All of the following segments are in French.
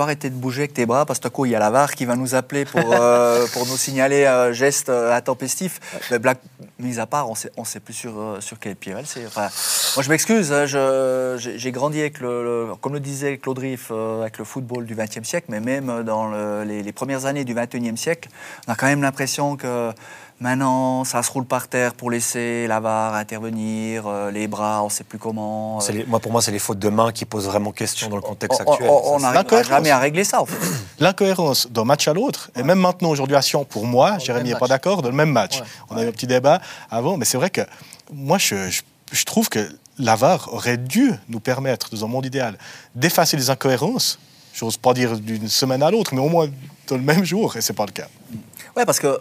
peux arrêter de bouger avec tes bras parce que coup, il y a la VAR qui va nous appeler pour, euh, pour nous signaler un geste euh, intempestif. Mais blague mise à part, on sait, on sait plus sur, euh, sur quel pied elle c'est. Enfin, moi, je m'excuse, hein, je- j'ai grandi avec le, le- comme le disait Claude Riff, euh, avec le football du XXe siècle, mais même dans le- les, les premières années du XXIe siècle, on a quand même l'impression que maintenant, ça se roule par terre pour laisser la VAR intervenir, euh, les bras, on sait plus comment. Les- moi, pour moi, c'est les fautes de main qui posent vraiment question dans le contexte on- actuel. on- l'incohérence. jamais à régler ça, en fait. L'incohérence d'un match à l'autre, et même maintenant aujourd'hui à Sion, pour moi, Jérémy n'est pas d'accord, dans le même match. Ouais. On a eu un petit débat avant, mais c'est vrai que moi, je, je- je trouve que l'AVAR aurait dû nous permettre, dans un monde idéal, d'effacer les incohérences. J'ose pas dire d'une semaine à l'autre, mais au moins dans le même jour, et c'est pas le cas. Ouais, parce que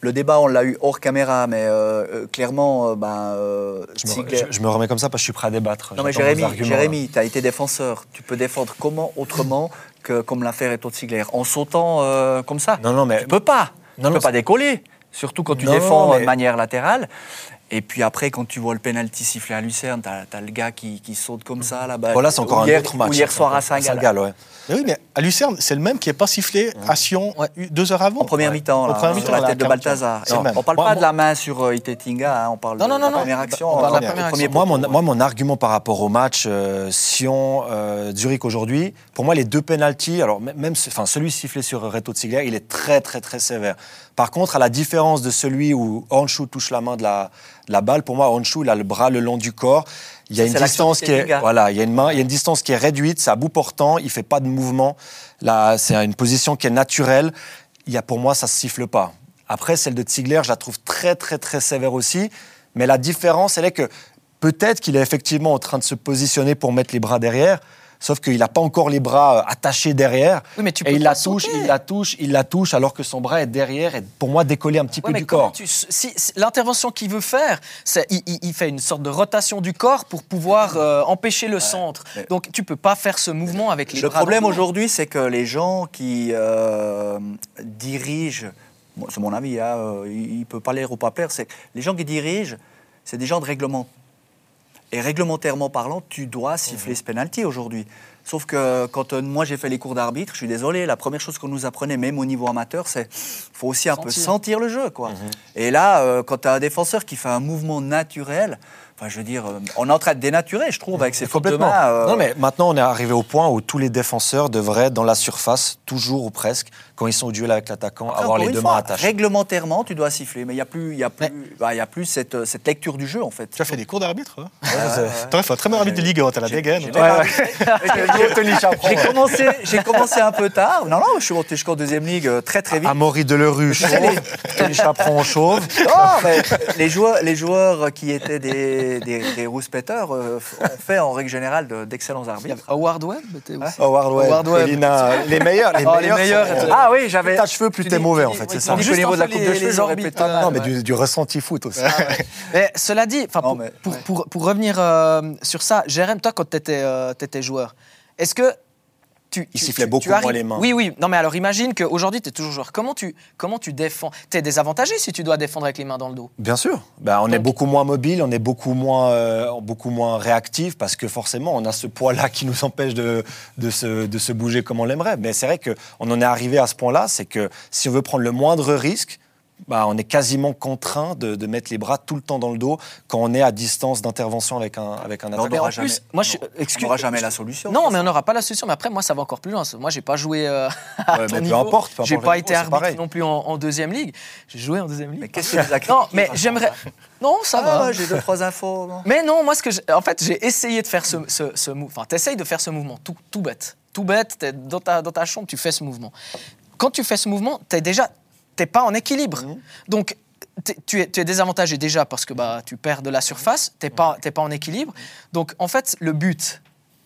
le débat, on l'a eu hors caméra, mais euh, euh, clairement, euh, ben, euh, Je me, Ziegler- je- je me remets comme ça parce que je suis prêt à débattre. Non, mais Jérémy, Jérémy tu as été défenseur. Tu peux défendre comment autrement que comme l'a fait Reto Ziegler En sautant comme ça? Non, non, mais Tu peux pas. Non, tu non, peux pas décoller. Surtout quand tu Non, défends mais- de manière latérale. Et puis après, quand tu vois le penalty sifflé à Lucerne, tu as, le gars qui, qui saute comme ça là-bas. voilà, c'est encore Ou un hier- autre match. Ou hier soir à Saint-Gall. ouais. Mais oui, mais à Lucerne, c'est le même qui n'est pas sifflé à Sion Ouais. deux heures avant. En première Ouais. mi-temps, En là, première sur mi-temps, la là, tête de à 40. Balthazar. On parle Moi, pas moi- de la main sur euh, Itetinga, hein, on parle Non, de non, non, la non. première action. On parle de la euh, première action. Moi, mon, moi, mon argument par rapport au match euh, Sion-Zurich aujourd'hui, pour moi, les deux pénalties, alors même enfin, celui sifflé sur Reto Ziegler, il est très, très, très sévère. Par contre, à la différence de celui où Honshu touche la main de la, la balle, pour moi, Honshu, il a le bras le long du corps. Il y a une distance qui est, voilà, il y a une main, il y a une distance qui est réduite, c'est à bout portant, il fait pas de mouvement. Là, c'est une position qui est naturelle. Il y a, pour moi, ça se siffle pas. Après, celle de Ziegler, je la trouve très, très, très sévère aussi. Mais la différence, elle est que peut-être qu'il est effectivement en train de se positionner pour mettre les bras derrière, sauf qu'il n'a pas encore les bras euh, attachés derrière. Oui, mais tu et il la touche, sauter. il la touche, il la touche, alors que son bras est derrière et pour moi décollé un petit Ouais, peu mais du corps. tu- si, si- l'intervention qu'il veut faire, c'est il, il- il fait une sorte de rotation du corps pour pouvoir euh, empêcher le centre. mais- Donc tu peux pas faire ce mouvement avec les Le bras. problème le dos. aujourd'hui, c'est que les gens qui euh, dirigent, bon, c'est mon avis, hein, il peut pas l'air ou pas plaire, c'est que les gens qui dirigent, c'est des gens de règlement. Et réglementairement parlant, tu dois siffler ce penalty aujourd'hui. Sauf que quand euh, moi j'ai fait les cours d'arbitre, je suis désolé, la première chose qu'on nous apprenait, même au niveau amateur, c'est faut aussi un peu Sentir. le jeu. Quoi. Et là, euh, quand tu as un défenseur qui fait un mouvement naturel, enfin, je veux dire, euh, on est en train de dénaturer, je trouve, avec ses fautes de Complètement. main. euh, Non, mais maintenant, on est arrivé au point où tous les défenseurs devraient dans la surface, toujours ou presque, quand ils sont au duel avec l'attaquant, avoir les deux fois, mains attachées. Réglementairement, tu dois siffler, mais il n'y a plus, il y a plus, bah, il y a plus cette, euh, cette lecture du jeu, en fait. Tu as fait des cours d'arbitre hein T'aurais fait un très bon arbitre de Ligue 1, t'as la dégaine. j'ai. J'ai commencé, j'ai commencé un peu tard. Non, non, je suis monté jusqu'en deuxième ligue euh, très très vite. Amaury Delerue, chauve. Tony Chaperon, chauve. Non, mais les joueurs, les joueurs qui étaient des, des, des rouspéteurs euh, ont fait en règle générale de- d'excellents arbitres. a Howard Webb était aussi. Howard Webb, Howard Webb. Colina, les meilleurs. Les Oh, les meilleurs, sont- Ah oui, j'avais. Plus t'as cheveux, plus t'es mauvais, en fait, oui, c'est ça. Juste au niveau de la coupe de cheveux, Non, mais du, du ressenti foot aussi. Mais cela dit, pour, mais- pour, ouais. pour- pour revenir euh, sur ça, Jérém, toi, quand tu étais, joueur, est-ce que tu, Il tu- sifflait tu- beaucoup moins les mains. Oui, oui. Non, mais alors imagine qu'aujourd'hui, tu es toujours joueur. Comment tu, comment tu défends? Tu es désavantagé si tu dois défendre avec les mains dans le dos. Bien sûr. Ben, on est beaucoup moins mobile, on est beaucoup moins, euh, beaucoup moins réactif parce que forcément, on a ce poids-là qui nous empêche de, de, se, de se bouger comme on l'aimerait. Mais c'est vrai qu'on en est arrivé à ce point-là, c'est que si on veut prendre le moindre risque, bah, on est quasiment contraint de, de mettre les bras tout le temps dans le dos quand on est à distance d'intervention avec un, avec un Mais on attaquant. n'aura en jamais, plus, moi, je- on n'aura jamais la solution. Non, mais on n'aura pas la solution. Mais après, moi, ça va encore plus loin. Moi, j'ai pas joué euh, à Ouais, ton mais peu niveau. importe, peu J'ai importe pas le été arbitre pareil. non plus en, en deuxième ligue. J'ai joué en deuxième ligue. Mais qu'est-ce que tu as non, mais j'aimerais. Non, ça Ah, va. ouais, j'ai deux, trois infos. non Mais non, moi, ce que j'ai- en fait, j'ai essayé de faire ce, ce, ce mouvement. Enfin, t'essayes de faire ce mouvement, tout, tout bête. Tout bête, t'es dans ta, dans ta chambre, tu fais ce mouvement. Quand tu fais ce mouvement, t'es déjà, t'es pas en équilibre. Donc, t'es- tu es, tu es désavantagé déjà parce que bah, tu perds de la surface, t'es pas, t'es pas en équilibre. Donc, en fait, le but,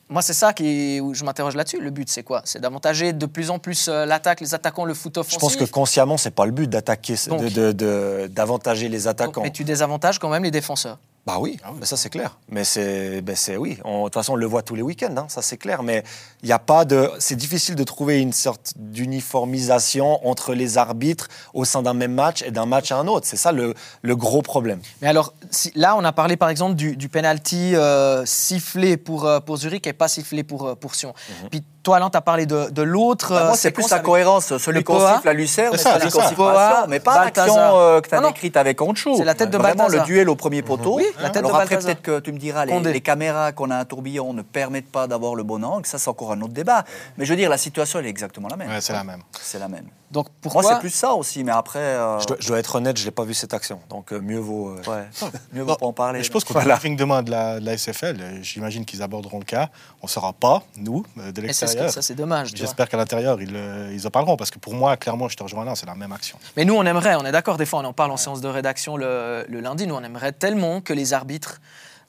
moi, c'est ça qui, où je m'interroge là-dessus. Le but, c'est quoi? C'est d'avantager de plus en plus euh, l'attaque, les attaquants, le foot Je offensif. pense que consciemment, c'est pas le but d'attaquer, Donc- de- de- de- d'avantager les Donc, attaquants. mais tu désavantages quand même les défenseurs. Bah oui, mais ça c'est clair. Mais c'est, ben c'est oui. De toute façon, on le voit tous les week-ends, hein, ça c'est clair. Mais il n'y a pas de. C'est difficile de trouver une sorte d'uniformisation entre les arbitres au sein d'un même match et d'un match à un autre. C'est ça le, le gros problème. Mais alors, si- là, on a parlé par exemple du, du penalty euh, sifflé pour, euh, pour Zurich et pas sifflé pour, euh, pour Sion. Puis toi, Alain, tu as parlé de, de l'autre. Bah, euh, moi, c'est plus la avec- cohérence. Celui le qu'on siffle à Lucerne, C'est celui qu'on siffle à mais pas l'action euh, que tu as Non, décrite avec Onchou. C'est la tête de Vraiment le duel au premier poteau. Oui, la tête de Alors après, Balthazar. peut-être que tu me diras, les, caméras qu'on a à tourbillon ne permettent pas d'avoir le bon angle. Ça, c'est encore un autre débat. Mais je veux dire, la situation, elle est exactement la même. Ouais, c'est la même. C'est la même. Donc Moi, pourquoi c'est plus ça aussi, mais après. euh, Je dois, je dois être honnête, je n'ai pas vu cette action. Donc euh, mieux vaut. euh, Ouais, mieux vaut pas en parler. Mais je pense qu'au Voilà. briefing demain de la, de la SFL, euh, j'imagine qu'ils aborderont le cas. On ne saura pas, nous, euh, de Et ça, c'est dommage. J'espère qu'à l'intérieur, ils, euh, ils en parleront. Parce que pour moi, clairement, je te rejoins là, c'est la même action. Mais nous, on aimerait, on est d'accord, des fois, on en parle en séance de rédaction le, le lundi, nous, on aimerait tellement que les arbitres,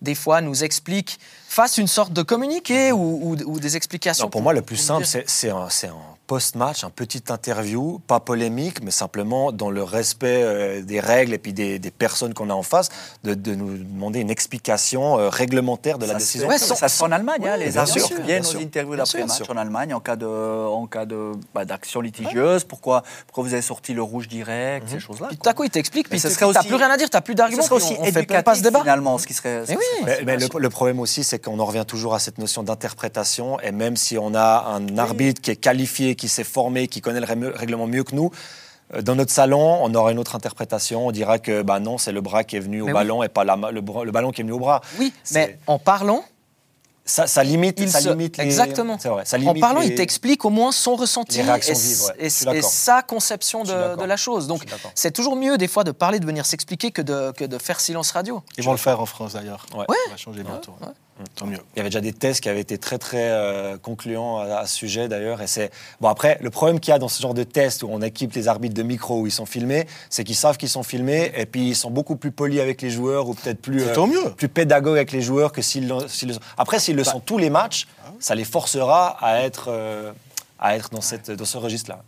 des fois, nous expliquent, fassent une sorte de communiqué ou, ou- ou des explications. Non, pour moi, le plus simple, c'est un, post-match, un petit interview, pas polémique, mais simplement dans le respect euh, des règles et puis des, des personnes qu'on a en face, de, de nous demander une explication euh, réglementaire de la Ça se décision. Ouais, ça sans- se fait en Allemagne. hein, les bien sûr, viennent aux interviews d'après-match en Allemagne en cas de, en cas de bah, d'action litigieuse. Pourquoi, pourquoi vous avez sorti le rouge direct, ces choses-là. Puis quoi. tout à coup, ils t'expliquent, Mais puis ce tu serait n'as aussi- plus rien à dire, tu n'as plus Ce d'arguments. serait puis aussi on, on fait pas ce débat. finalement, ce qui serait. Mais oui. Mais, mais le, le problème aussi, c'est qu'on en revient toujours à cette notion d'interprétation. Et même si on a un arbitre qui est qualifié, qui s'est formé, qui connaît le règlement mieux que nous, euh, dans notre salon, on aura une autre interprétation. On dira que bah non, c'est le bras qui est venu au Mais oui. ballon et pas la, le, bras- le ballon qui est venu au bras. Oui, mais en parlant, ça, ça limite, il ça se- limite les- exactement. C'est vrai. Ça En parlant, les- il t'explique au moins son ressenti et, vives, ouais. et- sa conception de, la chose. Donc, c'est toujours mieux des fois de parler, de venir s'expliquer que de, que de faire silence radio. Ils vont le faire en France d'ailleurs. Ouais. Ça va changer bientôt. Ouais. Tant mieux. Il y avait déjà des tests qui avaient été très très euh, concluants à, à ce sujet d'ailleurs. Et c'est bon après le problème qu'il y a dans ce genre de test où on équipe les arbitres de micro où ils sont filmés, c'est qu'ils savent qu'ils sont filmés et puis ils sont beaucoup plus polis avec les joueurs ou peut-être plus tant mieux. plus pédagogues avec les joueurs que s'ils le- sont. Après s'ils le sont tous les matchs, ça les forcera à être euh, à être dans cette dans ce registre là.